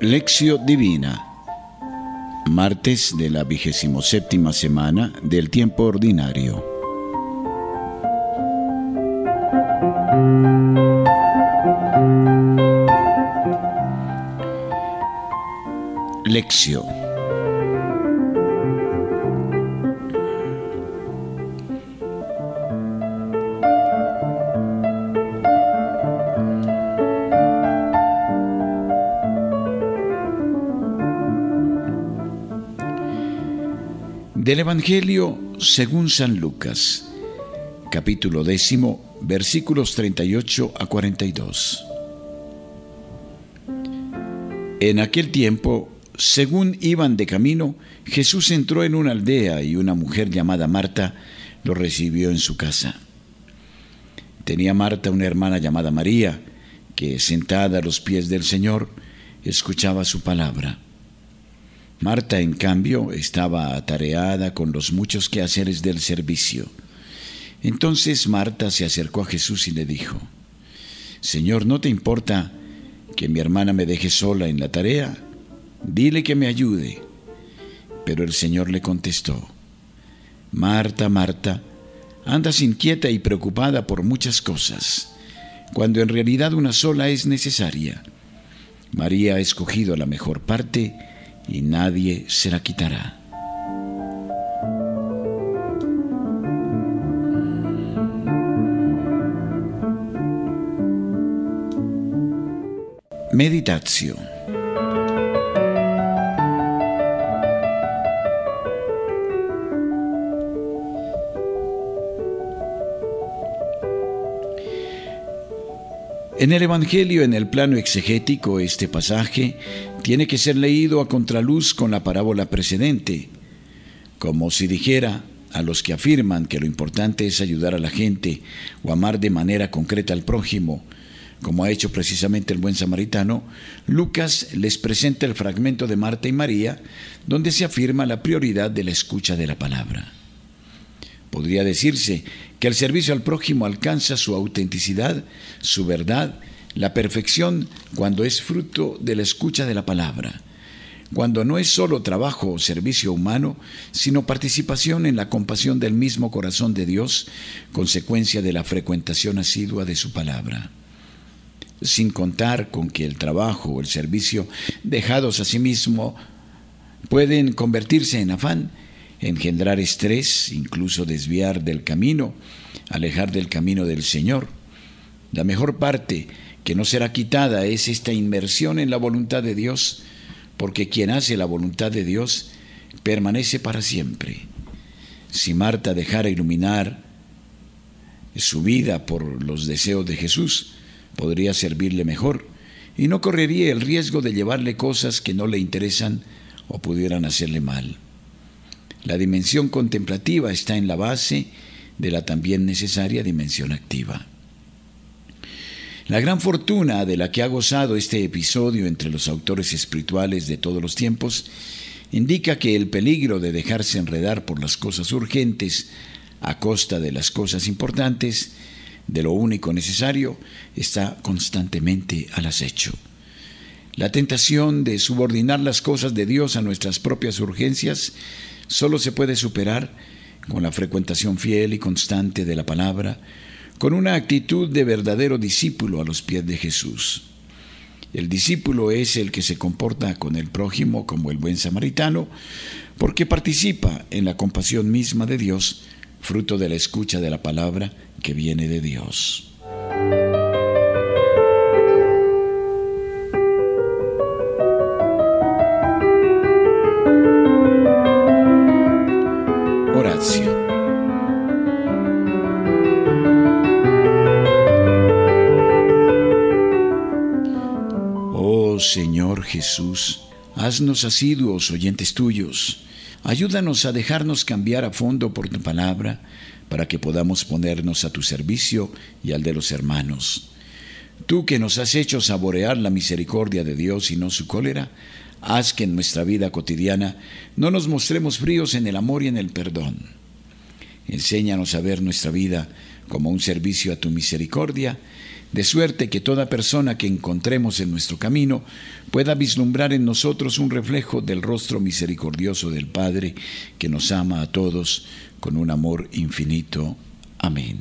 Lección Divina. Martes de la vigésimo séptima semana del tiempo ordinario. Lección. Del Evangelio según San Lucas, capítulo décimo, versículos 38 a 42. En aquel tiempo, según iban de camino, Jesús entró en una aldea y una mujer llamada Marta lo recibió en su casa. Tenía Marta una hermana llamada María, que sentada a los pies del Señor, escuchaba su palabra. Marta, en cambio, estaba atareada con los muchos quehaceres del servicio. Entonces Marta se acercó a Jesús y le dijo, Señor, ¿no te importa que mi hermana me deje sola en la tarea? Dile que me ayude. Pero el Señor le contestó, Marta, Marta, andas inquieta y preocupada por muchas cosas, cuando en realidad una sola es necesaria. María ha escogido la mejor parte, y nadie se la quitará. Meditación. En el Evangelio, en el plano exegético, este pasaje tiene que ser leído a contraluz con la parábola precedente, como si dijera a los que afirman que lo importante es ayudar a la gente o amar de manera concreta al prójimo, como ha hecho precisamente el buen samaritano, Lucas les presenta el fragmento de Marta y María, donde se afirma la prioridad de la escucha de la palabra. Podría decirse que el servicio al prójimo alcanza su autenticidad, su verdad, la perfección cuando es fruto de la escucha de la palabra, cuando no es solo trabajo o servicio humano, sino participación en la compasión del mismo corazón de Dios, consecuencia de la frecuentación asidua de su palabra. Sin contar con que el trabajo o el servicio dejados a sí mismo pueden convertirse en afán, engendrar estrés, incluso desviar del camino, alejar del camino del Señor. La mejor parte que no será quitada es esta inmersión en la voluntad de Dios, porque quien hace la voluntad de Dios permanece para siempre. Si Marta dejara iluminar su vida por los deseos de Jesús, podría servirle mejor y no correría el riesgo de llevarle cosas que no le interesan o pudieran hacerle mal. La dimensión contemplativa está en la base de la también necesaria dimensión activa. La gran fortuna de la que ha gozado este episodio entre los autores espirituales de todos los tiempos indica que el peligro de dejarse enredar por las cosas urgentes a costa de las cosas importantes, de lo único necesario, está constantemente al acecho. La tentación de subordinar las cosas de Dios a nuestras propias urgencias solo se puede superar con la frecuentación fiel y constante de la palabra, con una actitud de verdadero discípulo a los pies de Jesús. El discípulo es el que se comporta con el prójimo como el buen samaritano, porque participa en la compasión misma de Dios, fruto de la escucha de la palabra que viene de Dios. Señor Jesús, haznos asiduos oyentes tuyos. Ayúdanos a dejarnos cambiar a fondo por tu palabra, para que podamos ponernos a tu servicio y al de los hermanos. Tú que nos has hecho saborear la misericordia de Dios y no su cólera, haz que en nuestra vida cotidiana no nos mostremos fríos en el amor y en el perdón. Enséñanos a ver nuestra vida como un servicio a tu misericordia, de suerte que toda persona que encontremos en nuestro camino pueda vislumbrar en nosotros un reflejo del rostro misericordioso del Padre que nos ama a todos con un amor infinito. Amén.